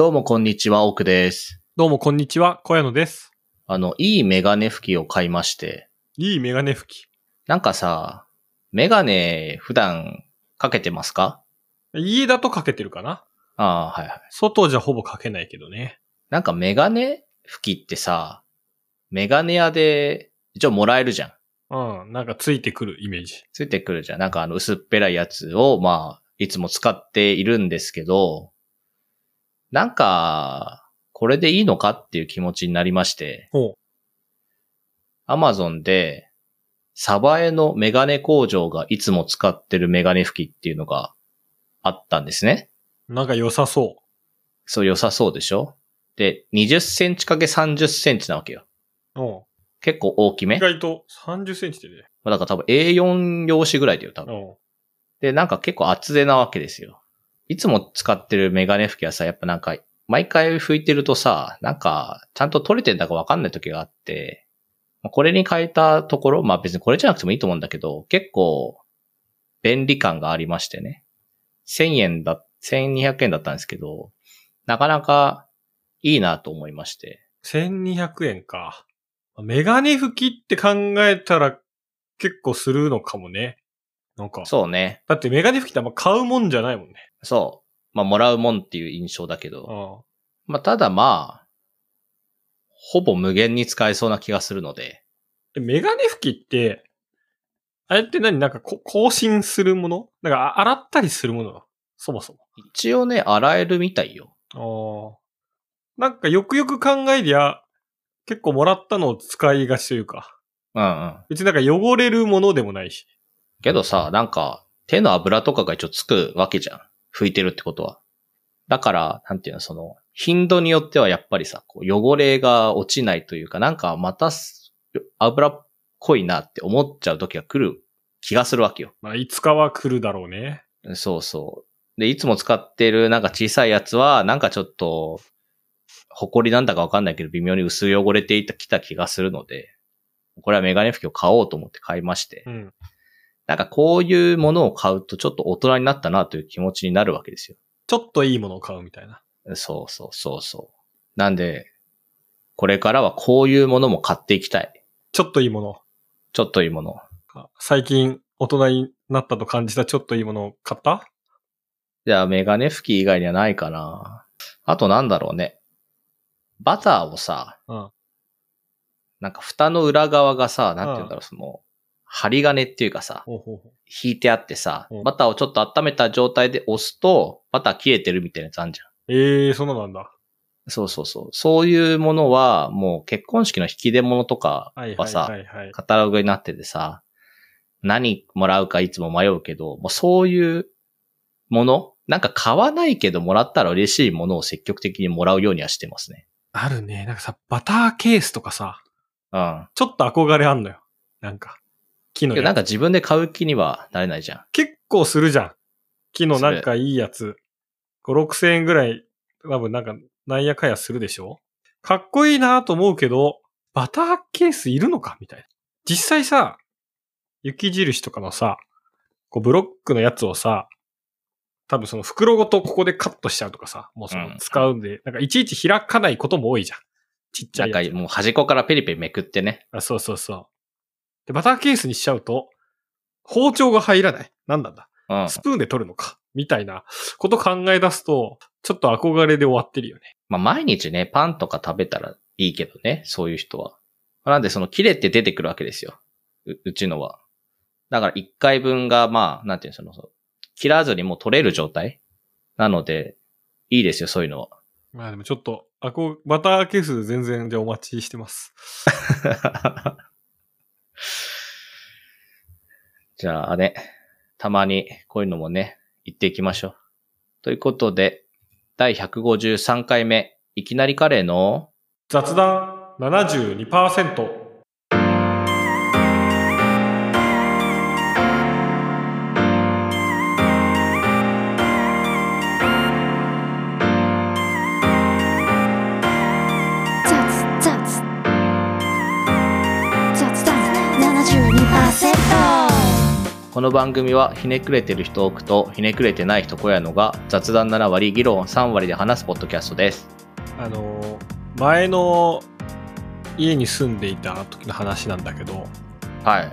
どうもこんにちは、奥です。どうもこんにちは、小屋野です。あの、いいメガネ拭きを買いまして、いいメガネ拭き。なんかさ、メガネ普段かけてますか？家だとかけてるかな？ああ、はいはい。外じゃほぼかけないけどね。なんかメガネ拭きってさ、メガネ屋で一応もらえるじゃん。うん、なんかついてくるイメージ。ついてくるじゃん。なんかあの薄っぺらいやつを、まあ、いつも使っているんですけど、なんか、これでいいのかっていう気持ちになりまして、ほアマゾンで、サバエのメガネ工場がいつも使ってるメガネ拭きっていうのがあったんですね。う。なんか良さそそう良さそうでしょ？で、20センチ ×30 センチなわけよ。う。うん。結構大きめ意外と30センチでね。まあだから多分 A4 用紙ぐらいだよ、多分。うん。で、なんか結構厚手なわけですよ。いつも使ってるメガネ拭きはさ、やっぱなんか、毎回拭いてるとさ、なんか、ちゃんと取れてんだかわかんない時があって、まあこれに変えたところ、まあ別にこれじゃなくてもいいと思うんだけど、結構、便利感がありましてね。1000円だ、1200円だったんですけど、なかなかいいなと思いまして。1200円か。メガネ拭きって考えたら結構するのかもね。なんか。そうね。だってメガネ拭きってあんま買うもんじゃないもんね。そう。まあもらうもんっていう印象だけど、うん。まあただまあ、ほぼ無限に使えそうな気がするので、えメガネ拭きって、あれって何？なんかこ更新するもの？なんかあ洗ったりするもの？そもそ一応ね、洗えるみたいよ。も。ああ。なんかよくよく考えりゃ、結構もらったのを使いがちというか、うんうん。別になんか汚れるものでもないし。けどさ、なんか、手の油とかが一応つくわけじゃん。拭いてるってことは。だから、なんていうの、その、頻度によってはやっぱりさ、こう汚れが落ちないというか、なんかまたす油っこいなって思っちゃう時が来る気がするわけよ。まあ、いつかは来るだろうね。そうそう。で、いつも使ってるなんか小さいやつは、なんかちょっと、埃なんだかわかんないけど、微妙に薄汚れていたきた気がするので、これはメガネ拭きを買おうと思って買いまして。うん。なんかこういうものを買うとちょっと大人になったなという気持ちになるわけですよ。ちょっといいものを買うみたいな。そうそうそうそう。なんで、これからはこういうものも買っていきたい。ちょっといいもの。ちょっといいもの。最近大人になったと感じたちょっといいものを買った？じゃあメガネ拭き以外にはないかな。あとなんだろうね。バターをさ、うん。なんか蓋の裏側がさ、なんて言うんだろう、その、針金っていうかさ。引いてあってさうん、バターをちょっと温めた状態で押すと、バター切れてるみたいなやつあんじゃん。ええー、そんなんだ。そうそうそう。そういうものは、もう結婚式の引き出物とかはいはいはさ、はいはい。カタログになっててさ、何もらうかいつも迷うけど、もうそういうものなんか買わないけどもらったら嬉しいものを積極的にもらうようにはしてますね。あるね。なんかさ、バターケースとかさ、うん。ちょっと憧れあんのよ。なんか。木のやつなんか自分で買う気にはなれないじゃん。結構するじゃん。木のなんかいいやつ。5、6千円ぐらい、多分なんか、なんやかやするでしょ？かっこいいなと思うけど、バターケースいるのかみたいな。実際さ、雪印とかのさ、こうブロックのやつをさ、多分その袋ごとここでカットしちゃうとかさ、もうそのうん使うんで、なんかいちいち開かないことも多いじゃん。ちっちゃないんやつ。かもう端っこからペリペリめくってね。あ、そうそうそう。で、バターケースにしちゃうと、包丁が入らない。なんなんだ？うん。スプーンで取るのか？みたいなこと考え出すと、ちょっと憧れで終わってるよね。まあ毎日ね、パンとか食べたらいいけどね、そういう人は。なんでその切れて出てくるわけですよ。ううちのは。だから一回分がまあ、なんていうの、その、切らずにもう取れる状態？なので、いいですよ、そういうのは。まあでもちょっと、あこう、バターケース全然じゃあお待ちしてます。じゃあね、たまにこういうのもね、言っていきましょう。ということで、第153回目、いきなりカレーの雑談72%。ここの番組はひねくれてる人多くとひねくれてない人小屋のが雑談7割議論3割で話すポッドキャストですあの、前の家に住んでいた時の話なんだけど、はい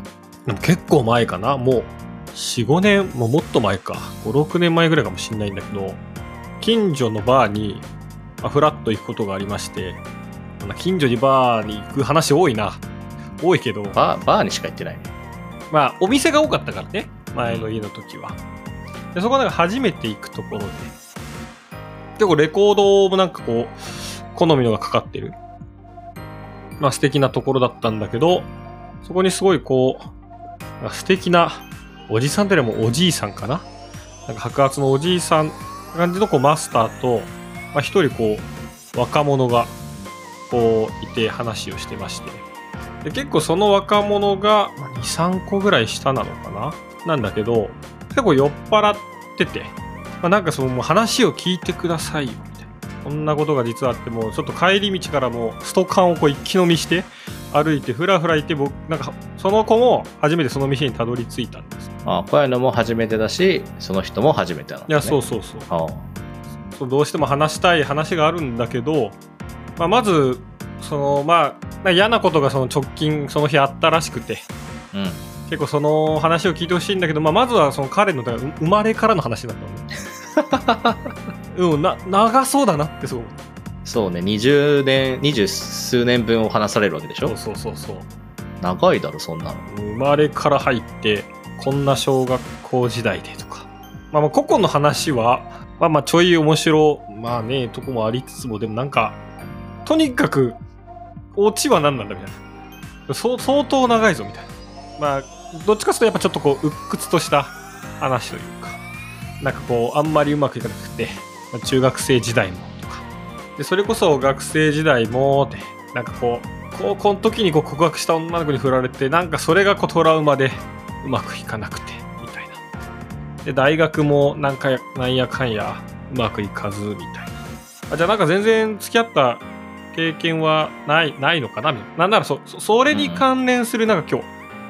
でも結構前かなもう、4、5年、もうもっと前か。5、6年前ぐらいかもしんないんだけど、近所のバーに、まあ、フラッと行くことがありまして、まあ近所にバーに行く話多いな。多いけど、バーバーにしか行ってないねまあ、お店が多かったからね。前の家の時は。でそこなんか初めて行くところで、結構レコードもなんかこう、好みのがかかってる。まあ素敵なところだったんだけど、そこにすごいこう、まあ素敵なおじさんというよりもおじいさんかな？なんか白髪のおじいさん感じのこうマスターと、まあ一人こう、若者がこういて話をしてまして。で結構その若者がまあ2、3個ぐらい下なのかな？なんだけど、結構酔っ払ってて、まあ、なんかその話を聞いてくださいよ、みたいな。こんなことが実はあって、もうちょっと帰り道からもうストカンをこう一気飲みして、歩いてふらふらいて、僕、なんかその子も初めてその店にたどり着いたんです。あこういうのも初めてだしその人も初めてなの、ね、いや、そうそうそう。あそうどうしても話したい話があるんだけど、まあ、まず、その、まあ、嫌なことがその直近、その日あったらしくて、うん結構その話を聞いてほしいんだけど、まあ、まずはその彼の生まれからの話だったのね。うん、な、長そうだなってそう。そうね20年二十数年分を話されるわけでしょ？そうそうそうそう。長いだろそんなの生まれから入って、こんな小学校時代でとか。まあまあ、個々の話は、まあまあ、ちょい面白、まあね、とこもありつつも、でもなんか、とにかく、オチは何なんだみたいな。相当長いぞみたいな。まあ、どっちかというとやっぱちょっとこう、鬱屈とした話というか、なんかこう、あんまりうまくいかなくて、ま中学生時代もとか。で、それこそ学生時代も、って、なんかこう、高校の時にこう告白した女の子に振られて、なんかそれがこうトラウマでうまくいかなくて、みたいな。で、大学もなんか、なんやかんやうまくいかず、みたいな。あじゃあなんか全然付き合った経験はない、ないのかな？みたいな。なんならそ、そそれに関連するなんか今日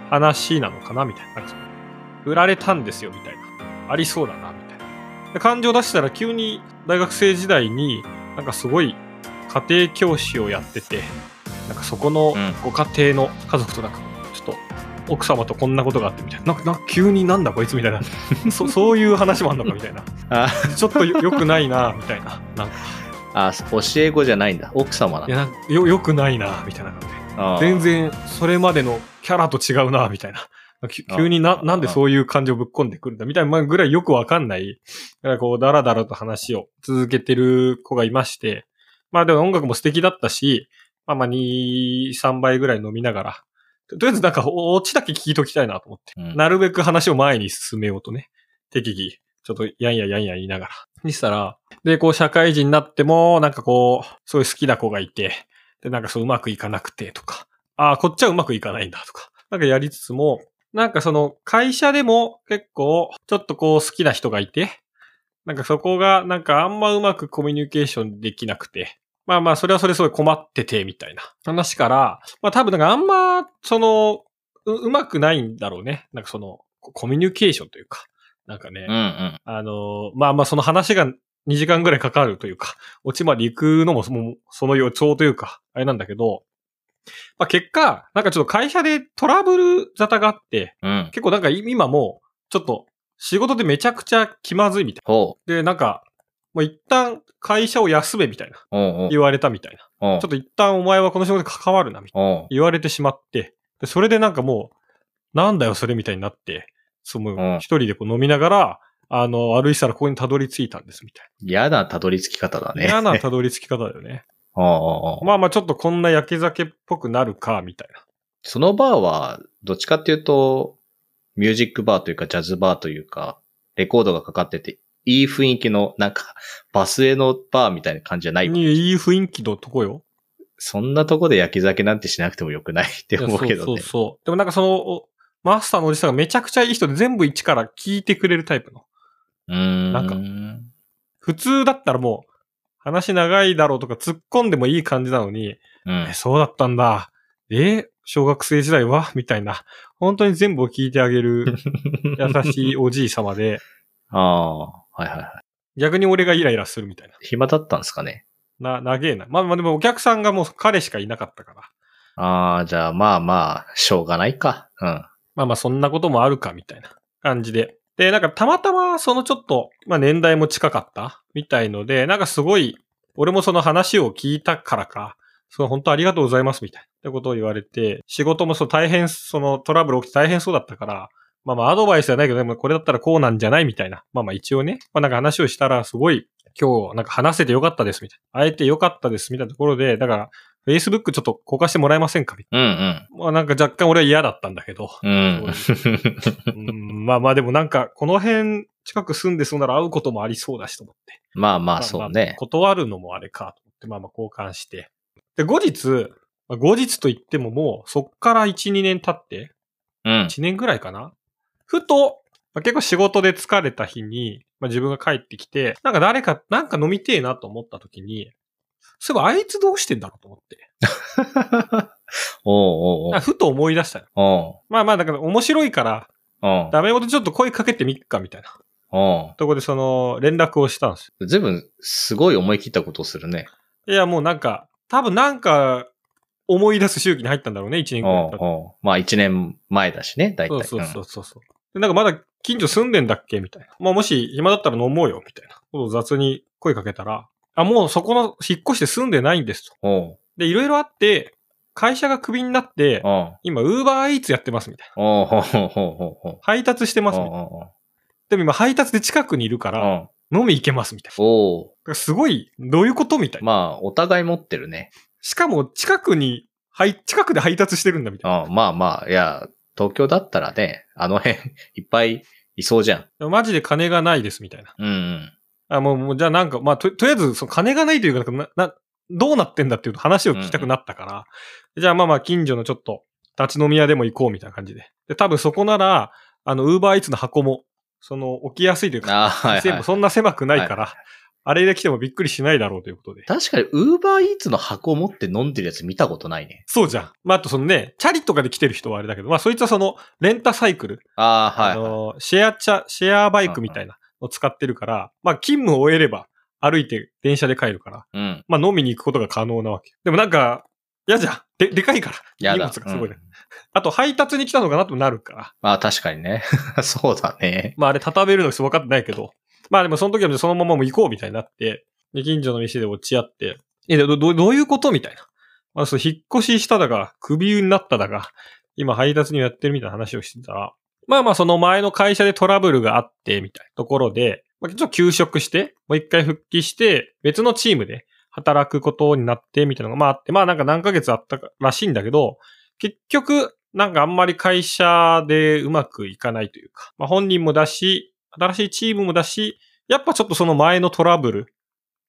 話なのかな？みたいな。なんかその振られたんですよ、みたいな。ありそうだな、みたいな。で感情出したら急に大学生時代になんかすごい家庭教師をやってて、なんかそこのうんご家庭の家族となんかちょっと奥様とこんなことがあってみたいな。なんか急になんだこいつみたいな。そそういう話もあんのかみたいな。あちょっとよ良くないな、みたいな。なんか、あ教え子じゃないんだ奥様なんだいや、なんかよ、良くないな、みたいな感じで。あー全然、それまでのキャラと違うな、みたいな。き急にな、あなんでそういう感情ぶっ込んでくるんだ、みたいなぐらいよくわかんない。だからこう、だらだらと話を続けてる子がいまして。まあでも音楽も素敵だったし、まあまあ2、3倍ぐらい飲みながら。ととりあえずなんか、オチだけ聞いときたいなと思って。うんなるべく話を前に進めようとね。適宜、ちょっとやんややんや言いながら。にしたら、で、こう社会人になっても、なんかこう、すごいう好きな子がいて、で、なんかそううまくいかなくてとか、ああ、こっちはうまくいかないんだとか、なんかやりつつも、なんかその会社でも結構、ちょっとこう好きな人がいて、なんかそこがなんかあんまうまくコミュニケーションできなくて、まあまあそれはそれすごい困っててみたいな話から、まあ多分なんかあんま、その、ううまくないんだろうね。なんかその、コミュニケーションというか、なんかね、うんうんあの、まあまあその話が2時間ぐらいかかるというか、オチまで行くのもそのその予兆というか、あれなんだけど、まあ結果、なんかちょっと会社でトラブル沙汰があって、うん結構なんか今もう、ちょっと仕事でめちゃくちゃ気まずいみたいほな。で、なんか、もう一旦会社を休めみたいな。うおうおう言われたみたいな。ちょっと一旦お前はこの仕事で関わるな、みたいな。言われてしまって、でそれでなんかもう、なんだよそれみたいになって、そのうん一人でこう飲みながら、あの、歩いてたらここにたどり着いたんです、みたい嫌なたどり着き方だな。ね。嫌なたどり着き方だよね。お うおうおうまあまあちょっとこんな焼け酒っぽくなるか、みたいな。そのバーは、どっちかっていうと、ミュージックバーというか、ジャズバーというか、レコードがかかってて、いい雰囲気の、なんか、バスへのバーみたいな感じじゃない。いい雰囲気のとこよ。そんなとこで焼き酒なんてしなくてもよくないって思うけどねそうそう。そう。でもなんかその、おマスターのおじさんがめちゃくちゃいい人で全部一から聞いてくれるタイプの。うーん。なんか普通だったらもう、話長いだろうとか突っ込んでもいい感じなのに、うんえ、。そうだったんだ。え、小学生時代は？みたいな、本当に全部を聞いてあげる 優しいおじい様で、ああ、はいはいはい。逆に俺がイライラするみたいな。暇だったんですかね？な、長えな。まあまあでもお客さんがもう彼しかいなかったから。ああ、じゃあまあまあ、しょうがないか。うん。まあまあそんなこともあるかみたいな感じで。で、なんかたまたまそのちょっと、まあ年代も近かったみたいので、なんかすごい、俺もその話を聞いたからか、その本当ありがとうございますみたいな。ことを言われて、仕事もそう大変、そのトラブル起きて大変そうだったから、まあまあアドバイスじゃないけど、でもこれだったらこうなんじゃないみたいな。まあまあ一応ね、まあなんか話をしたらすごい、今日なんか話せてよかったですみたいな。会えてよかったですみたいなところで、だから、Facebook ちょっと交換してもらえませんか？みたいうんうん。な。まあなんか若干俺は嫌だったんだけど。うん。うんまあまあでもなんか、この辺近く住んでそうなら会うこともありそうだしと思って。まあまあ、そうまあね。断るのもあれかと思って、まあまあ交換して。で、後日、まあ後日と言ってももう、そっから1、2年経って、うん。1年ぐらいかな？ふと、まあ結構仕事で疲れた日に、まあ自分が帰ってきて、なんか誰か、なんか飲みてえなと思った時に、そういえばあいつどうしてんだろうと思って。おうおうなんかふと思い出したよ。おう。まあまあだから面白いから、おうダメ元ちょっと声かけてみっかみたいな。おうとこでその連絡をしたんですずいぶん、すごい思い切ったことをするね。よ。いやもうなんか、多分なんか思い出す周期に入ったんだろうね、1年くらい経って。おうおうまあ、一年前だしね、大体。そうそうそうそう。でなんかまだ近所住んでんだっけみたいな。まあもし暇だったら飲もうよ、みたいな。ことを雑に声かけたら、あ、もうそこの引っ越して住んでないんですと。で、いろいろあって、会社がクビになって、今、ウーバーイーツやってます、みたいな。配達してます、みたいな。でも今、配達で近くにいるから、う飲み行けます、みたいな。すごい、どういうことみたいな。まあ、お互い持ってるね。しかも、近くに、はい、近くで配達してるんだ、みたいな。うんまあまあ、いや、東京だったらね、あの辺、いっぱいいそうじゃん。マジで金がないです、みたいな。うんうん。あ、もう、もうじゃあなんか、まあ、と、とりあえず、その金がないというか、な、な、どうなってんだっていう話を聞きたくなったから、じゃあまあまあ、近所のちょっと、立ち飲み屋でも行こうみたいな感じで。で、多分そこなら、あの、ウーバーイーツの箱も、その、置きやすいというか、ああ、はい、はい。店もそんな狭くないから、はいあれで来てもびっくりしないだろうということで。確かに、ウーバーイーツの箱持って飲んでるやつ見たことないね。そうじゃん。まあ、あとそのね、チャリとかで来てる人はあれだけど、まあ、そいつはその、レンタサイクル、ああ、はい、あはい。の、シェアチャ、シェアバイクみたいなのを使ってるから、まあ、勤務を終えれば、歩いて電車で帰るから、うん。まあ飲みに行くことが可能なわけ。でもなんか、嫌じゃん。で、でかいから。荷。物がすごいね、うんあと配達に来たのかなとなるから。まあ確かにね。そうだね。まああれ畳めるの分かってないけど。まあでもその時はそのままもう行こうみたいになって、で、近所の店で落ち合って、え、ど、ど、どういうことみたいな。まあそう、引っ越ししただが、クビになっただが、今配達にやってるみたいな話をしてたら、まあまあその前の会社でトラブルがあって、みたいなところで、まあ、ちょっと休職して、もう一回復帰して、別のチームで働くことになって、みたいなのがまああって、まあなんか何ヶ月あったらしいんだけど、結局、なんかあんまり会社でうまくいかないというか、まあ本人もだし、新しいチームもだし、やっぱちょっとその前のトラブル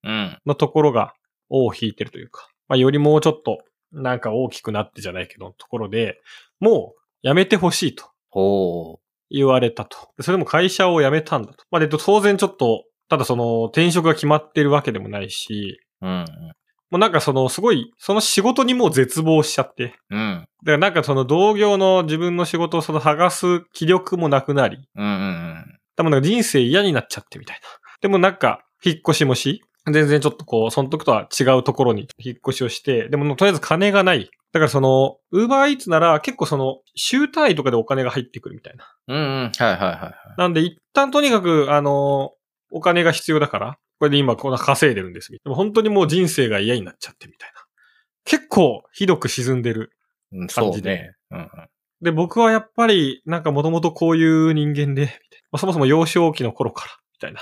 うん。のところが尾を引いてるというか、まあよりもうちょっとなんか大きくなってじゃないけど、ところで、もうやめてほしいとほ言われたと。でそれでも会社を辞めたんだと。まあで、当然ちょっと、ただその転職が決まってるわけでもないし、う。うん。もうなんかそのすごい、その仕事にもう絶望しちゃって、うん。だからなんかその同業の自分の仕事をその剥がす気力もなくなり、うん。うん。多分なんか人生嫌になっちゃってみたいな。でもなんか、引っ越しもし、全然ちょっとこう、その時とは違うところに引っ越しをして、でもとりあえず金がない。だからその、ウーバーイーツなら結構その、週単位とかでお金が入ってくるみたいな。うん。うん。はいはいはいはい。なんで一旦とにかく、あの、お金が必要だから、これで今こんな稼いでるんです。でも本当にもう人生が嫌になっちゃってみたいな。結構ひどく沈んでる。うん、感じでそうね。うんうん。で、僕はやっぱり、なんかもともとこういう人間で。まあそもそも幼少期の頃から、みたいな。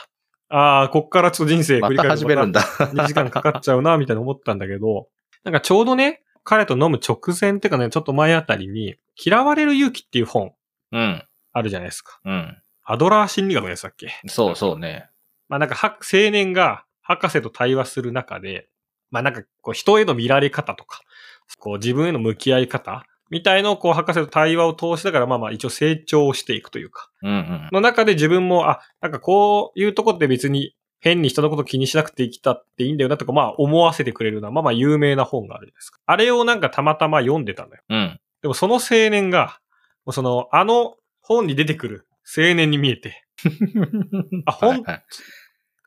ああ、こっからちょっと人生繰り返始めるんだ。2時間かかっちゃうな、みたいな思ったんだけど、なんかちょうどね、彼と飲む直前っていうかね、ちょっと前あたりに、嫌われる勇気っていう本うん。あるじゃないですか。うん。アドラー心理学のやつだっけそうそうね。まあなんかは、青年が博士と対話する中で、まあなんかこう人への見られ方とか、こう自分への向き合い方みたいのをこう博士と対話を通しながらまあまあ一応成長していくというか、うんうん。の中で自分も、あ、なんかこういうとこって別に変に人のこと気にしなくて生きたっていいんだよなとか、まあ思わせてくれるような、まあまあ有名な本があるじゃないですか。あれをなんかたまたま読んでたのよ。うん。でもその青年が、もうその、あの本に出てくる青年に見えて、あほんはいはい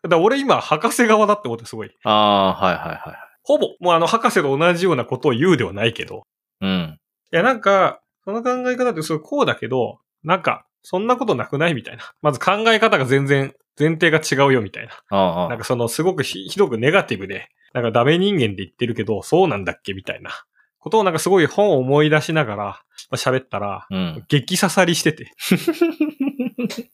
だから俺今博士側だって思ってすごい。ああ、はいはいはい。ほぼ、もうあの博士と同じようなことを言うではないけど。うん。いやなんか、その考え方ってすごいこうだけど、なんか、そんなことなくないみたいな。まず考え方が全然、前提が違うよみたいな。ああなんかそのすごくひひどくネガティブで、なんかダメ人間で言ってるけど、そうなんだっけみたいな。ことをなんかすごい本を思い出しながらまあ喋ったら、うん。激刺さりしてて。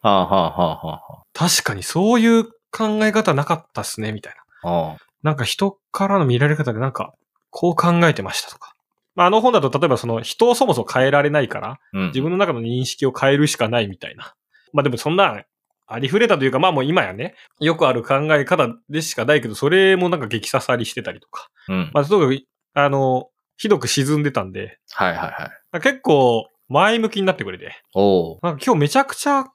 はあはあはあは確かにそういう考え方なかったっすね、みたいな。あ。ああ。なんか人からの見られ方でなんか、こう考えてましたとか。まあ、あの本だと例えばその人をそもそも変えられないから、うん。自分の中の認識を変えるしかないみたいな。まあでもそんな、ありふれたというか、まあもう今やね、よくある考え方でしかないけど、それもなんか激刺さりしてたりとか。うん。まあ、とにかく、あの、ひどく沈んでたんで、はいはいはい。結構前向きになってくれて、おお。なんか今日めちゃくちゃ、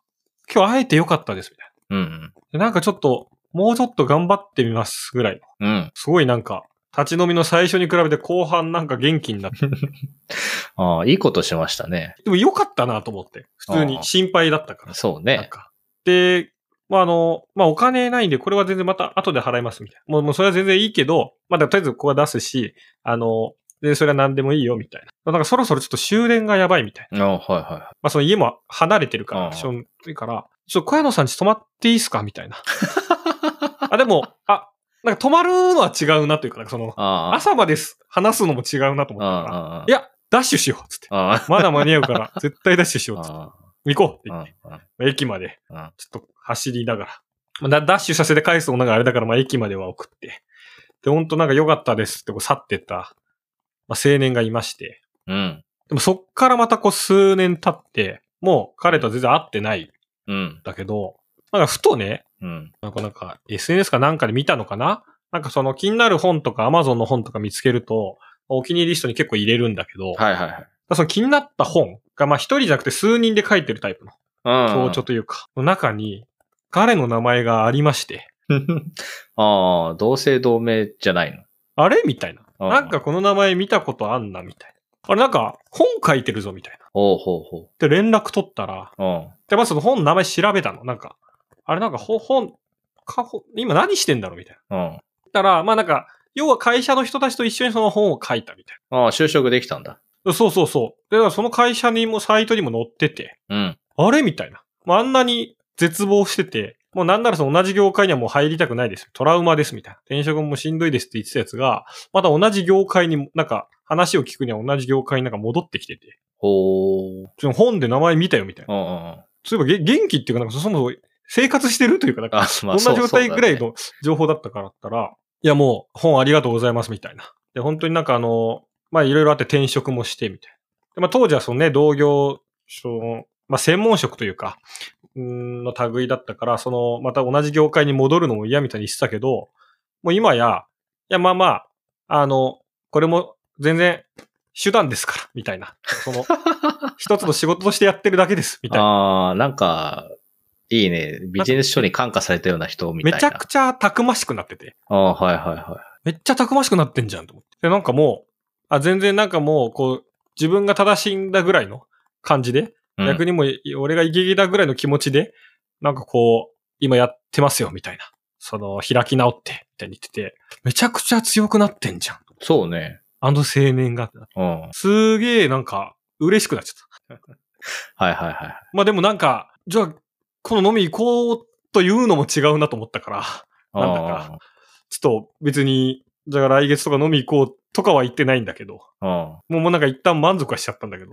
今日会えてよかったです、みたいうんな。でなんかちょっと、もうちょっと頑張ってみます、ぐらいの。うん。うん。すごいなんか、立ち飲みの最初に比べて後半なんか元気になって。ああ、いいことしましたね。でもよかったなと思って。普通に心配だったから。そうね。なんか。で、まあ、あの、まあ、お金ないんで、これは全然また後で払いますみたいな。もう、もうそれは全然いいけど、まあ、とりあえずここは出すし、あの、で、それは何でもいいよみたいな。なんかそろそろちょっと終電がやばいみたいな。ああ、はいはいはい。まあ、その家も離れてるから、しょんいから、ちょっと小屋野さんち泊まっていいっすかみたいな。あ、でも、あ、なんか泊まるのは違うなというか、なんかその。朝まで話すのも違うなと思ったから。いや、ダッシュしようっつって。まだ間に合うから、絶対ダッシュしようっつって。あ行こうって言あ。って、あ駅まで、あ。ちょっと走りながら。まあダダッシュさせて返すのがあれだから、まあ駅までは送って。で、ほんとなんか良かったですってこう去ってった、まあ、青年がいまして。うん。でもそっからまたこう数年経って、もう彼とは全然会ってないんうん。だけど、なんかふとね、うん。なんかなんか SNS かなんかで見たのかな？なんかその気になる本とか Amazon の本とか見つけると、お気に入りリストに結構入れるんだけど、はいはいはい。その気になった本が、まあ一人じゃなくて数人で書いてるタイプのうん。強調というか、の中に、彼の名前がありまして、ああ、同姓同名じゃないの？あれ？みたいな。うんなんかこの名前見たことあんな、みたいな。あれなんか本書いてるぞ、みたいな。ほうほうほで、連絡取ったら、う。うん。で、まずその本の名前調べたの。なんか、あれなんかほ本、かほ今何してんだろうみたいな。うん。だから、まあなんか、要は会社の人たちと一緒にその本を書いたみたいああ、就職できたんだ。な。そうそうそう。で、だからその会社にもサイトにも載ってて、うん。あれ？みたいな。まあ、あんなに絶望してて、もうなんならその同じ業界にはもう入りたくないです。トラウマですみたいな。転職もしんどいですって言ってたやつが、また同じ業界に、なんか話を聞くには同じ業界になんか戻ってきてて、ほう。その本で名前見たよみたいな。うんうん。そういえばげ元気っていうかなんかそもそも生活してるというか、なんか あ、まあ、どんな状態ぐらいの情報だったからだったら、いやもう本ありがとうございますみたいな。で、本当になんかあの、まあいろいろあって転職もしてみたいな。でまあ当時はそのね、同業、その、まあ専門職というか、うーんの類だったから、その、また同じ業界に戻るのも嫌みたいに言ってたけど、もう今や、いやまあまあ、あの、これも全然手段ですから、みたいな。その、一つの仕事としてやってるだけです、みたいな。ああ、なんか、いいね。ビジネス書に感化されたような人みたいな。めちゃくちゃたくましくなってて。ああ、はいはいはめっちゃたくましくなってんじゃんと思って。で、なんかもう、あ、全然なんかもう、こう、自分が正しいんだぐらいの感じで、い。うん逆にもう、俺がイケギだぐらいの気持ちで、なんかこう、今やってますよ、みたいな。その、開き直って、みたいに言ってて、めちゃくちゃ強くなってんじゃん。そうね。あの青年が。うん。はいすげえ、なんか、嬉しくなっちゃった。はいはい。まあでもなんか、じゃあ、この飲み行こうというのも違うなと思ったから、なんだかちょっと別に、じゃあ来月とか飲み行こうとかは言ってないんだけど、あーもうもうなんか一旦満足はしちゃったんだけど。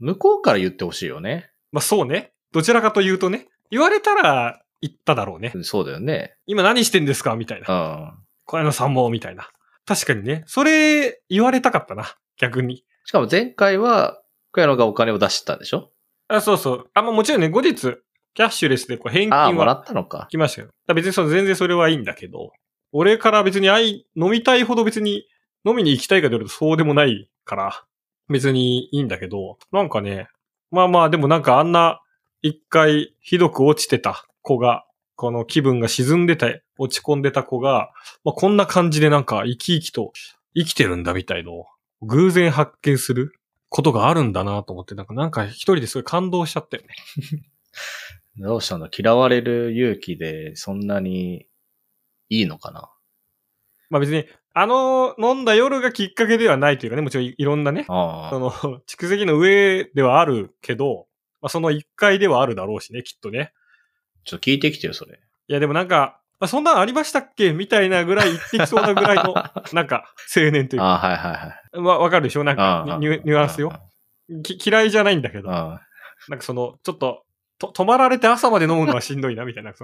うん。向こうから言ってほしいよね。まあそうね。どちらかというとね。言われたら言っただろうね。そうだよね。今何してんですかみたいな。うん。小山さんも、みたいな。確かにね。それ言われたかったな。逆に。しかも前回は、小山がお金を出したんでしょ？あ、そうそう。あ、まあもちろんね、後日、キャッシュレスでこう返金もらはったのか。来ましたよ。別にその全然それはいいんだけど、俺から別に愛、飲みたいほど別に飲みに行きたいかと言われるとそうでもないから、別にいいんだけど、なんかね、まあまあでもなんかあんな一回ひどく落ちてた子が、この気分が沈んでた、落ち込んでた子が、まあこんな感じでなんか生き生きと生きてるんだみたいのを偶然発見することがあるんだなと思って、なんか、なんか一人ですごい感動しちゃったよね。どうしたの？嫌われる勇気でそんなにいいのかな？まあ別に、あの飲んだ夜がきっかけではないというかね、もちろんいろんなね、あその、蓄積の上ではあるけど、まあその一階ではあるだろうしね、きっとね。ちょっと聞いてきてよ、それ。いやでもなんか、まあ、そんなんありましたっけみたいなぐらい言ってきそうなぐらいの、なんか、青年というか。ああ、はいはいはい。わ、わかるでしょ？なんかニュ、ニュアンスよ。き嫌いじゃないんだけど、なんかその、ちょっと、と、止まられて朝まで飲むのはしんどいな、みたいな。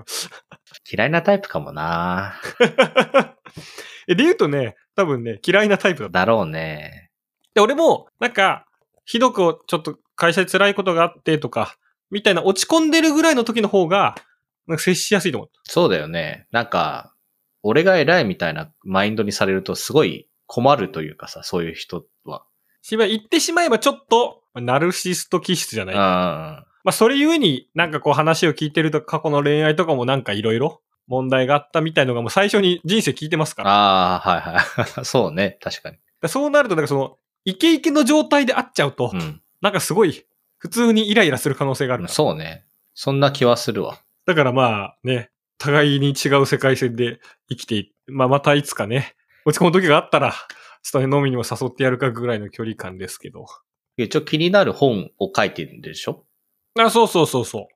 嫌いなタイプかもな。え、で言うとね、多分ね、嫌いなタイプだ。だろうね。で、俺も、なんか、ひどくちょっと会社で辛いことがあってとか、みたいな落ち込んでるぐらいの時の方が、なんか接しやすいと思う。そうだよね。なんか、俺が偉いみたいなマインドにされるとすごい困るというかさ、そういう人は。しまい、言ってしまえばちょっと、ナルシスト気質じゃない。うん。まあ、それゆえになんかこう話を聞いてると過去の恋愛とかもなんかいろいろ問題があったみたいのがもう最初に人生聞いてますから。ああ、はいはい。そうね。確かに。でそうなるとなんかその、イケイケの状態で会っちゃうと、うん。なんかすごい普通にイライラする可能性がある。そうね。そんな気はするわ。だからまあね、互いに違う世界線で生きてい、まあまたいつかね、落ち込む時があったら、ちょっとね、飲みにも誘ってやるかぐらいの距離感ですけど。一応気になる本を書いてるんでしょ？あ、そうそうそうそう。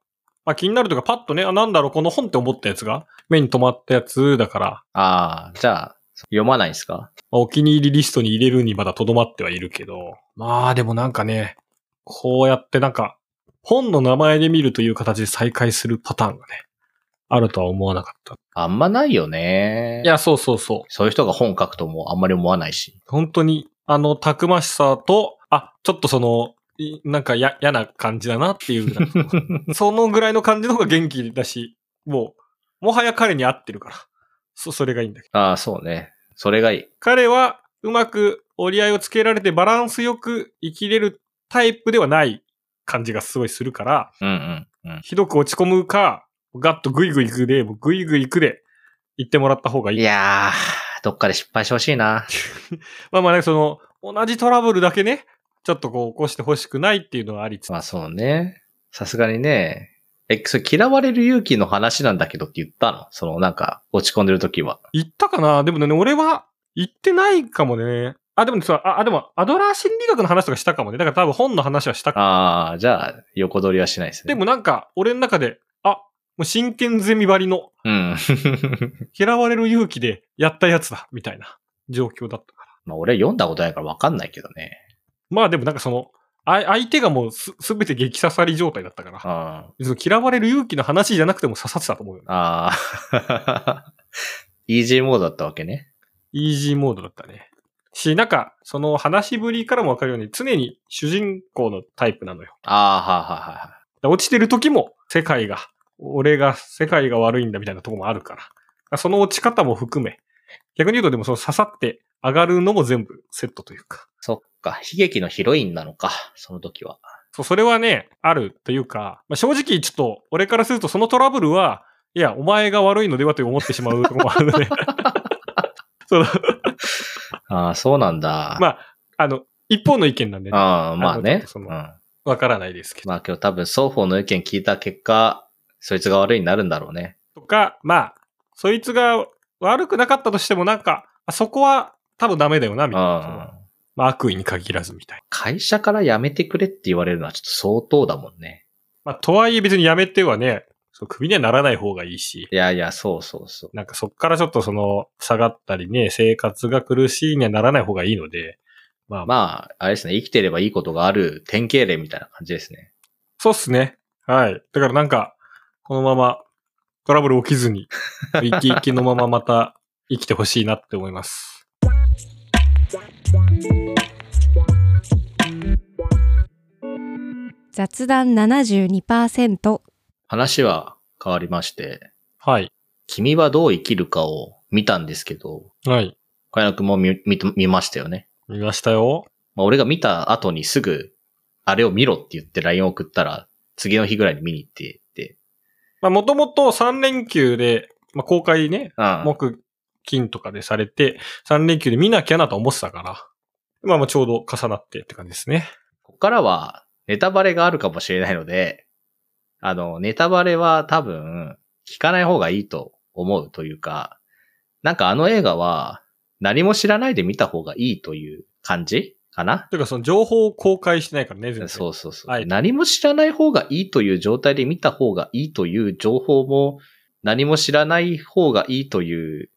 まあ気になるとかパッとね、あ、なんだろう、この本って思ったやつが目に留まったやつだから、ああ、じゃあ、読まないんですか？まあお気に入りリストに入れるにまだ留まってはいるけど。まあでもなんかね、こうやってなんか、本の名前で見るという形で再開するパターンがね、あるとは思わなかった。あんまないよね。いや、そうそうそう。そういう人が本書くともあんまり思わないし。本当に、あの、たくましさと、あ、ちょっとその、いなんかや、嫌な感じだなっていう、そのぐらいの感じの方が元気だし、もう、もはや彼に合ってるから。そ、それがいいんだけど。ああ、そうね。それがいい。彼は、うまく折り合いをつけられてバランスよく生きれるタイプではない感じがすごいするから、うんうんうん。ひどく落ち込むか、ガッとグイグイ行くで、グイグイ行くで、言ってもらった方がいい。いやー、どっかで失敗してほしいな。まあまあね、その、同じトラブルだけね、ちょっとこう起こしてほしくないっていうのはありつつ。まあそうね。さすがにね。え、それ嫌われる勇気の話なんだけどって言ったの？そのなんか落ち込んでる時は。言ったかな？でもね、俺は言ってないかもね。あ、でもね、そうあ、あでも、アドラー心理学の話とかしたかもね。だから多分本の話はしたかああ、じゃあ横取りはしないですね。でもなんか、俺の中で、あ、もう真剣ゼミ張りの、うん。嫌われる勇気でやったやつだ、みたいな状況だったから。まあ俺読んだことないからわかんないけどね。まあでもなんかその、あ相手がもうす、すべて激刺さり状態だったから。嫌われる勇気の話じゃなくても刺さってたと思うよ。あー。イージーモードだったわけね。イージーモードだったね。し、なんか、その話しぶりからもわかるように、常に主人公のタイプなのよ。ああ、はいはいはいはい。落ちてる時も、世界が、俺が、世界が悪いんだみたいなとこもあるから。その落ち方も含め、逆に言うとでもその刺さって上がるのも全部セットというか。か。悲劇のヒロインなのか。その時は。そう、それはね、あるというか、まあ、正直ちょっと、俺からするとそのトラブルは、いや、お前が悪いのではと思ってしまうところもあるので。その、ああ、そうなんだ。まあ、あの、一方の意見なんでね、ああ、まあねあのちょっと。そのうん。わからないですけど。まあ今日多分双方の意見聞いた結果、そいつが悪いになるんだろうね。とか、まあ、そいつが悪くなかったとしてもなんか、あそこは多分ダメだよな、みたいな。まあ、悪意に限らずみたいな。会社から辞めてくれって言われるのはちょっと相当だもんね。まあ、とはいえ別にやめてはね、そう、首にはならない方がいいし、いやいや、そうそうそう。なんかそっからちょっとその、下がったりね、生活が苦しいにはならない方がいいので、まあ、まあ、まあ、あれですね、生きてればいいことがある典型例みたいな感じですね。そうっすね。はい。だからなんか、このままトラブル起きずに、生き生きのまままた生きてほしいなって思います。雑談72%話は変わりまして、はい。君はどう生きるかを見たんですけど、はい。小柳くんも見見見ましたよね。見ましたよ。まあ、俺が見た後にすぐ、あれを見ろって言って LINE を送ったら、次の日ぐらいに見に行ってて、まあ、もともと3連休で、まあ、公開ね、うん。木、金とかでされて、3連休で見なきゃなと思ってたから。まあまあちょうど重なってって感じですね。ここからはネタバレがあるかもしれないので、あの、ネタバレは多分聞かない方がいいと思うというか、なんかあの映画は何も知らないで見た方がいいという感じかな？というかその情報を公開してないからね、全然。そうそうそう、はい何も知らない方がいいという状態で見た方がいいという情報も何も知らない方がいいという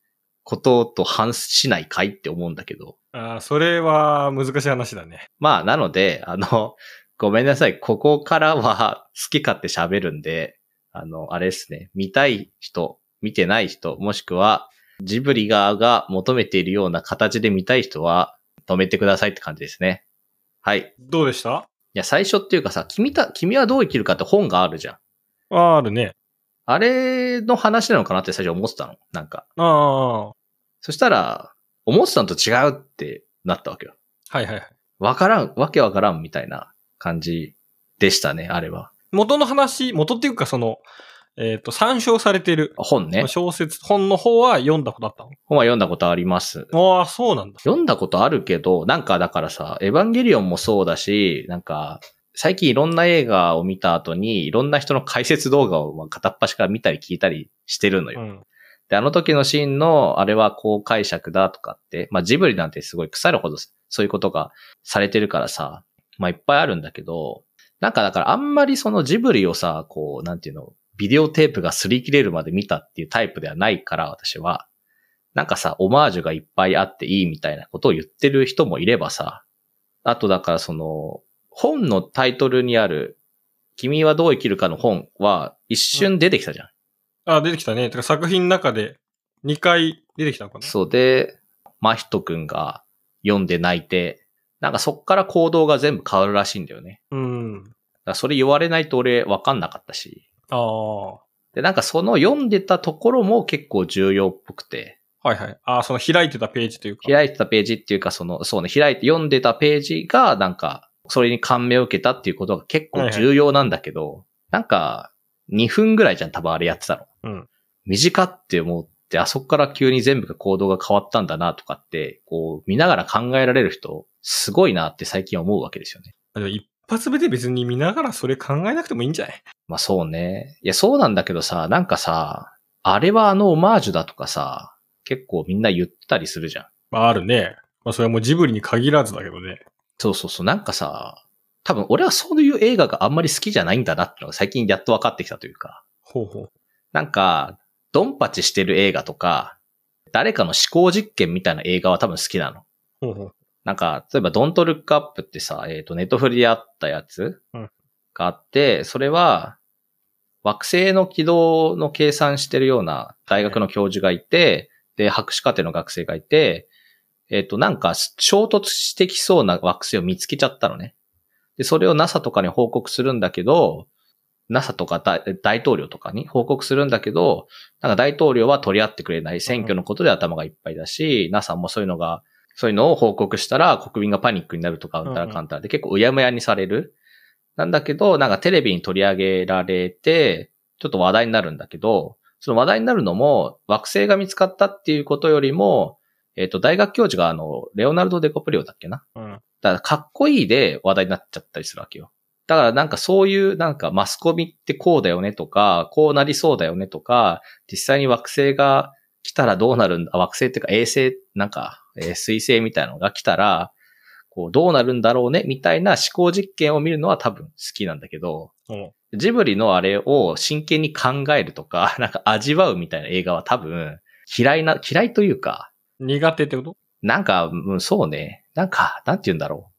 ことと反しないかいって思うんだけど。ああ、それは難しい話だね。まあ、なので、あの、ごめんなさい。ここからは好き勝手喋るんで、あの、あれですね。見たい人、見てない人、もしくは、ジブリ側が求めているような形で見たい人は、止めてくださいって感じですね。はい。いどうでした？や、最初っていうかさ、君た、君はどう生きるかって本があるじゃん。ああ、あるね。あれの話なのかなって最初思ってたの。なんか。ああ、はそしたら、思ってたのと違うってなったわけよ。いはいはい。わからん、わけわからんみたいな感じでしたね、あれは。元の話、元っていうかその、えっ、と、参照されてる本ね。小説、本の方は読んだことあった本は読んだことあります。のああ、そうなんだ。読んだことあるけど、なんかだからさ、エヴァンゲリオンもそうだし、なんか、最近いろんな映画を見た後に、いろんな人の解説動画をまあ片っ端から見たり聞いたりしてるのよ。うん。で、あの時のシーンの、あれはこう解釈だとかって、まあジブリなんてすごい腐るほどそういうことがされてるからさ、まあいっぱいあるんだけど、なんかだからあんまりそのジブリをさ、こう、なんていうの、ビデオテープが擦り切れるまで見たっていうタイプではないから、私は。なんかさ、オマージュがいっぱいあっていいみたいなことを言ってる人もいればさ、あとだからその、本のタイトルにある、君はどう生きるかの本は一瞬出てきたじゃん。ああ、出てきたね。てか作品の中で2回出てきたのかなそうで、真人くんが読んで泣いて、なんかそっから行動が全部変わるらしいんだよね。うん。それ言われないと俺わかんなかったし。ああ。はで、なんかその読んでたところも結構重要っぽくて、いはい。ああ、その開いてたページというか。開いてたページっていうかその、そうね、開いて読んでたページがなんか、それに感銘を受けたっていうことが結構重要なんだけど、なんか、2分ぐらいじゃん、多分あれやってたの。うん。短って思って、あそこから急に全部が行動が変わったんだなとかって、こう、見ながら考えられる人、すごいなって最近思うわけですよね。でも一発目で別に見ながらそれ考えなくてもいいんじゃない？まあそうね。いや、そうなんだけどさ、なんかさ、あれはあのオマージュだとかさ、結構みんな言ってたりするじゃん。まああるね。まあそれはもうジブリに限らずだけどね。そうそうそう。なんかさ、多分俺はそういう映画があんまり好きじゃないんだなってのが最近やっと分かってきたというか。ほうほう。なんか、ドンパチしてる映画とか、誰かの思考実験みたいな映画は多分好きなの。ほうほう。なんか、例えば、ドントルックアップってさ、えっ、と、ネットフリであったやつうん。があって、それは、惑星の軌道の計算してるような大学の教授がいて、で、博士課程の学生がいて、えっ、と、なんか、衝突してきそうな惑星を見つけちゃったのね。で、それを NASA とかに報告するんだけど、NASA とか大大統領とかに報告するんだけど、なんか大統領は取り合ってくれない。選挙のことで頭がいっぱいだし、NASA もそういうのがそういうのを報告したら国民がパニックになるとか、うんたらかんたらで結構うやむやにされる。なんだけど、なんかテレビに取り上げられて、ちょっと話題になるんだけど、その話題になるのも、惑星が見つかったっていうことよりも、えっ、と、大学教授があの、レオナルド・デコプリオだっけな？うん。だから、かっこいいで話題になっちゃったりするわけよ。だからなんかそういうなんかマスコミってこうだよねとか、こうなりそうだよねとか、実際に惑星が来たらどうなるんだ、あ惑星っていうか衛星、なんか、えー水星みたいなのが来たら、こうどうなるんだろうねみたいな思考実験を見るのは多分好きなんだけど、うん。ジブリのあれを真剣に考えるとか、なんか味わうみたいな映画は多分嫌いな、嫌いというか、苦手ってこと？なんか、うん、そうね。なんか、なんて言うんだろう。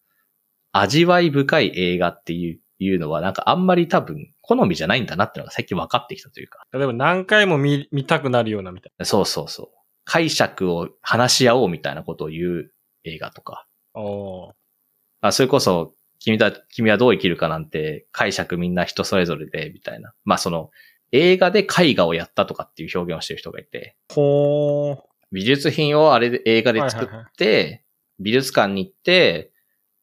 味わい深い映画っていういうのは、なんかあんまり多分、好みじゃないんだなってのが最近分かってきたというか。例えば何回も見、見たくなるようなみたいそうそうそう。解釈を話し合おうみたいなことを言う映画とか。あそれこそ、君だ、君はどう生きるかなんて、解釈みんな人それぞれで、みたいな。まあその、映画で絵画をやったとかっていう表現をしてる人がいて、ほー。美術品をあれで映画で作はいはいはって、美術館に行って、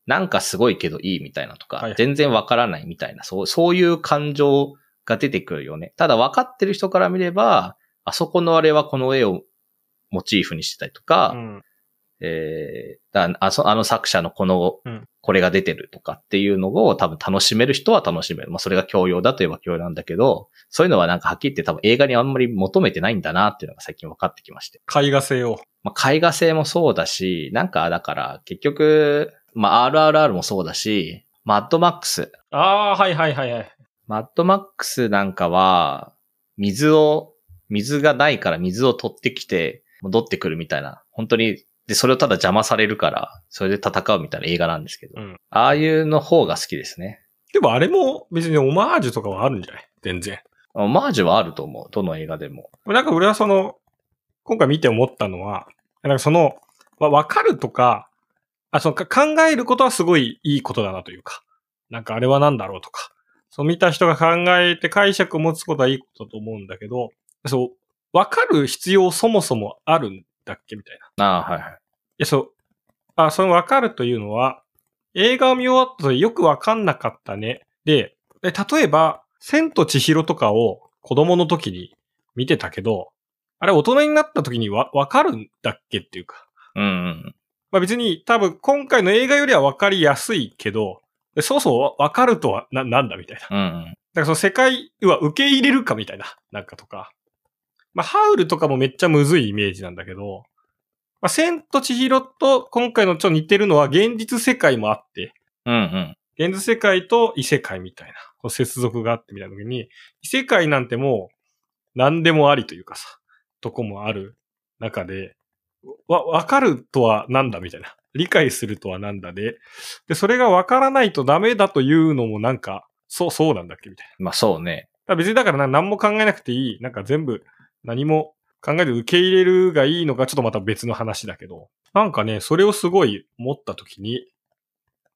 なんかすごいけどいいみたいなとか、全然わからないみたいな、そう、そういう感情が出てくるよね。ただ分かってる人から見れば、あそこのあれはこの絵をモチーフにしてたりとか、うん。えー、だあそあの作者のこの、うんこれが出てるとかっていうのを多分楽しめる人は楽しめる。まあそれが教養だといえば教養なんだけど、そういうのはなんかはっきり言って多分映画にあんまり求めてないんだなっていうのが最近分かってきまして。絵画性を。まあ絵画性もそうだし、なんかだから結局、まあ RRR もそうだし、マッドマックス。ああ、はいはいはいはい。マッドマックスなんかは、水を、水がないから水を取ってきて戻ってくるみたいな、本当に、で、それをただ邪魔されるから、それで戦うみたいな映画なんですけど、うんああいうの方が好きですね。でもあれも別にオマージュとかはあるんじゃない？全然。オマージュはあると思う。どの映画でも。なんか俺はその、今回見て思ったのは、なんかその、わわかるとか、あ、そのか考えることはすごいいいことだなというか、なんかあれは何だろうとか、そう見た人が考えて解釈を持つことはいいことだと思うんだけど、そう、わかる必要そもそもあるんだっけみたいな。いああ、はいはい。や、そう、あ、そのわかるというのは、映画を見終わったとよくわかんなかったね。で、で例えば、千と千尋とかを子供の時に見てたけど、あれ大人になった時にわ、わかるんだっけっていうか。うんうん。まあ別に多分今回の映画よりはわかりやすいけど、でそもそもわわかるとはな、なんだみたいな。だかうんうん。らその世界は受け入れるかみたいな。なんかとか。まあハウルとかもめっちゃむずいイメージなんだけど、まあ千と千尋と今回のちょっと似てるのは現実世界もあって、うんうん。現実世界と異世界みたいな、こう接続があってみたいな時に、異世界なんてもう何でもありというかさ、とこもある中で、わ、わかるとはなんだみたいな。理解するとはなんだで、で、それがわからないとダメだというのもなんか、そう、そうなんだっけみたいな。まあそうね。別にだからな何も考えなくていい。なんか全部何も考えて受け入れるがいいのかちょっとまた別の話だけど。なんかね、それをすごい思った時に、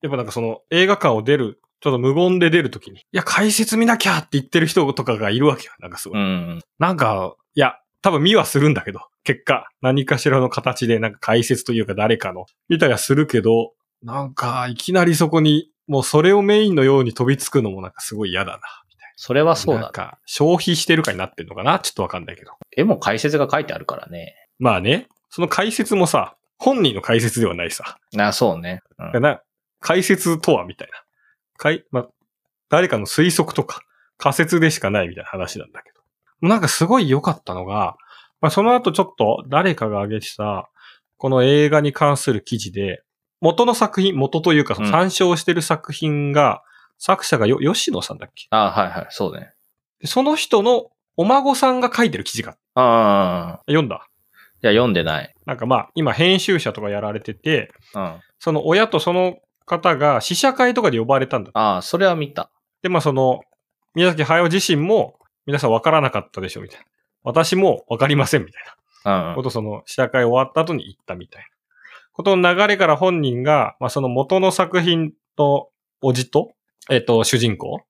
やっぱなんかその映画館を出る、ちょっと無言で出る時に、いや、解説見なきゃって言ってる人とかがいるわけよ。なんかすごい。うんうん。なんか、いや、多分見はするんだけど、結果、何かしらの形でなんか解説というか誰かの、見たりはするけど、なんか、いきなりそこに、もうそれをメインのように飛びつくのもなんかすごい嫌だな。それはそうだね。なんか、消費してるかになってんのかな？ちょっとわかんないけど。絵も解説が書いてあるからね。まあね、その解説もさ、本人の解説ではないさ。ああ、そうね。うんだから解説とはみたいな。かい、まあ、誰かの推測とか仮説でしかないみたいな話なんだけど。もうなんかすごい良かったのが、まあその後ちょっと誰かが挙げてた、この映画に関する記事で、元の作品、元というかうん参照してる作品が、作者がよ、吉野さんだっけ？ああ、はいはい。そうね。でその人のお孫さんが書いてる記事が、ああ、読んだ？いや、読んでない。なんかまあ、今編集者とかやられてて、うん。その親とその方が試写会とかで呼ばれたんだ。ああ、それは見た。で、まあその、宮崎駿自身も、皆さん分からなかったでしょ、みたいな。私も分かりません、みたいうんな。ことをその、試写会終わった後に言ったみたいな。ことの流れから本人が、まあその元の作品と、おじと、えっ、と、主人公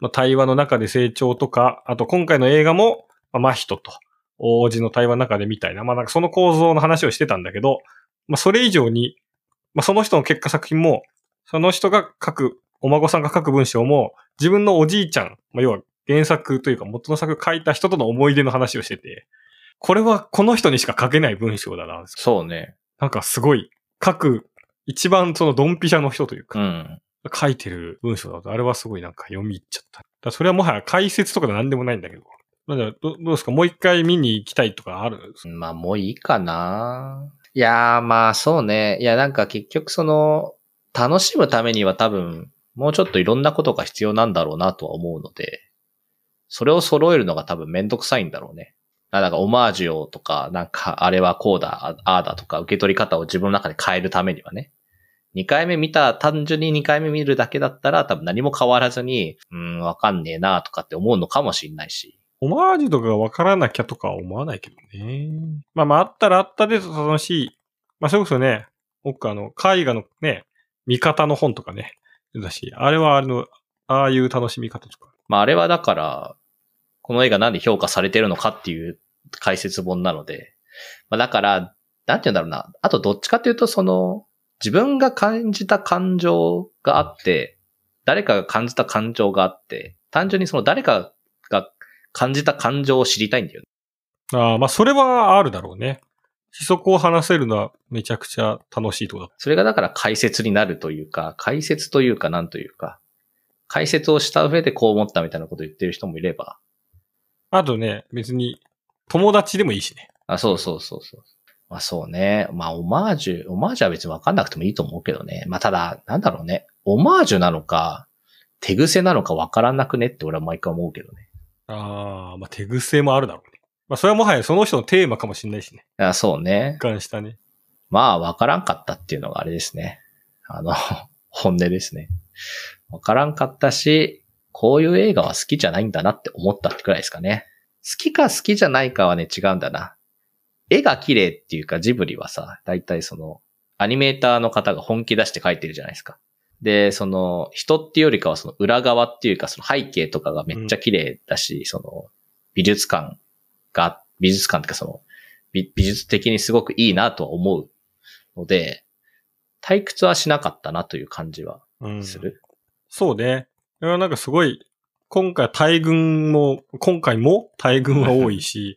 の対話の中で成長とか、あと今回の映画も、まあ、真人と、王子の対話の中でみたいな、まあなんかその構造の話をしてたんだけど、まあそれ以上に、まあその人の結果作品も、その人が書く、お孫さんが書く文章も、自分のおじいちゃん、まあ要は原作というか元の作書いた人との思い出の話をしてて、これはこの人にしか書けない文章だな。そうね。なんかすごい、書く、一番そのドンピシャの人というか、うん。書いてる文章だと、あれはすごいなんか読み入っちゃった。だそれはもはや解説とかで何でもないんだけど。なんだどどうですか？もう一回見に行きたいとかある？まあ、もういいかな。いやー、まあ、そうね。いや、なんか結局その、楽しむためには多分、もうちょっといろんなことが必要なんだろうなとは思うので、それを揃えるのが多分めんどくさいんだろうね。なんかオマージュをとか、なんかあれはこうだ、ああだとか受け取り方を自分の中で変えるためにはね。2回目見た、単純に2回目見るだけだったら多分何も変わらずに、うーん、わかんねえなとかって思うのかもしんないし。オマージュとかがわからなきゃとかは思わないけどね。まあまああったらあったで楽しい。まあそれこそね、僕あの、絵画のね、見方の本とかね、だし、あれはあれの、ああいう楽しみ方とか。まああれはだから、この映画なんで評価されてるのかっていう解説本なので、まあだから、なんて言うんだろうな。あとどっちかっていうとその、自分が感じた感情があって、誰かが感じた感情があって、単純にその誰かが感じた感情を知りたいんだよね。ああ、まあそれはあるだろうね。そこを話せるのはめちゃくちゃ楽しいとこだ。それがだから解説になるというか、解説というかなんというか、解説をした上でこう思ったみたいなことを言ってる人もいれば、あとね、別に友達でもいいしね。あ、そうそうそうそう。まあそうね。まあオマージュ、オマージュは別にわかんなくてもいいと思うけどね。まあただ、なんだろうね。オマージュなのか、手癖なのかわからなくねって俺は毎回思うけどね。ああ、まあ手癖もあるだろうね。まあそれはもはやその人のテーマかもしれないしね。あそうね。関したね。まあわからんかったっていうのがあれですね。あの、本音ですね。わからんかったし、こういう映画は好きじゃないんだなって思ったってくらいですかね。好きか好きじゃないかはね、違うんだな。絵が綺麗っていうかジブリはさ、だいたいその、アニメーターの方が本気出して描いてるじゃないですか。で、その、人っていうよりかはその裏側っていうかその背景とかがめっちゃ綺麗だし、その、美術館が、美術館っていうかその、美美術的にすごくいいなとは思うので、退屈はしなかったなという感じはうん。する？そうね。いやなんかすごい、今回大群も、今回も大群は多いし、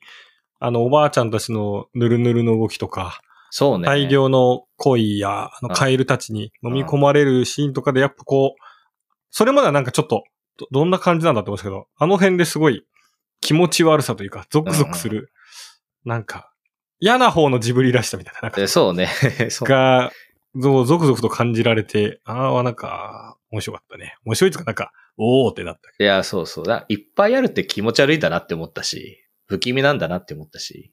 あの、おばあちゃんたちのぬるぬるの動きとか、そうね。大量の鯉や、あの、うんカエルたちに飲み込まれるシーンとかで、やっぱこう、それまではなんかちょっと、どどんな感じなんだって思うんですけど、あの辺ですごい気持ち悪さというか、ゾクゾクする、なんか、嫌な方のジブリらしさみたいな、なんそうね。そうが、ゾゾクゾクと感じられて、ああ、なんか、面白かったね。面白いとか、なんか、おーってなった。いや、そうそうだ。いっぱいあるって気持ち悪いんだなって思ったし、不気味なんだなって思ったし。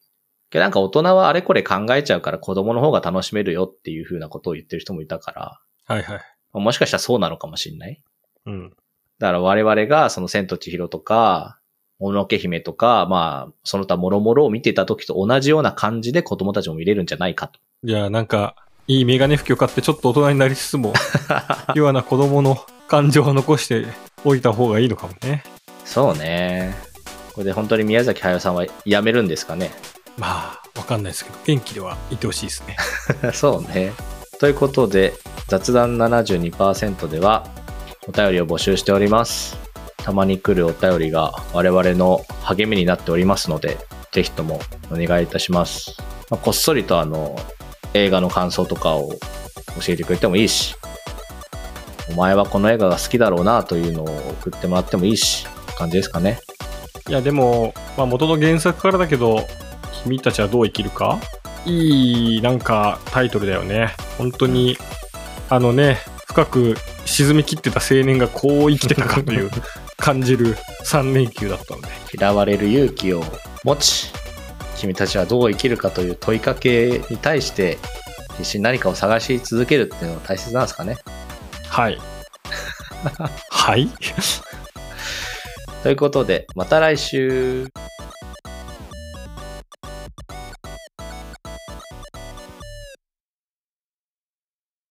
なんか大人はあれこれ考えちゃうから子供の方が楽しめるよっていう風なことを言ってる人もいたから、はいはい。まあもしかしたらそうなのかもしんない。うん。だから我々がその千と千尋とか、もののけ姫とか、まあ、その他もろもろを見てた時と同じような感じで子供たちも見れるんじゃないかと。いや、なんか、いいメガネ拭きを買ってちょっと大人になりつつも、ピュアな子供の感情を残しておいた方がいいのかもね。そうね。これで本当に宮崎駿さんは辞めるんですかね？まあ、わかんないですけど、元気ではいてほしいですね。そうね。ということで、雑談72%ではお便りを募集しております。たまに来るお便りが我々の励みになっておりますので、ぜひともお願いいたします。まあこっそりとあの、映画の感想とかを教えてくれてもいいし、お前はこの映画が好きだろうなというのを送ってもらってもいいし、感じですかね。いや、でも、まあ元の原作からだけど、君たちはどう生きるか？いい、なんか、タイトルだよね。本当に、あのね、深く沈み切ってた青年がこう生きてたかという感じる 3連休だったので。嫌われる勇気を持ち、君たちはどう生きるかという問いかけに対して、必死に何かを探し続けるっていうのが大切なんですかね？はい。はい？ということで、また来週。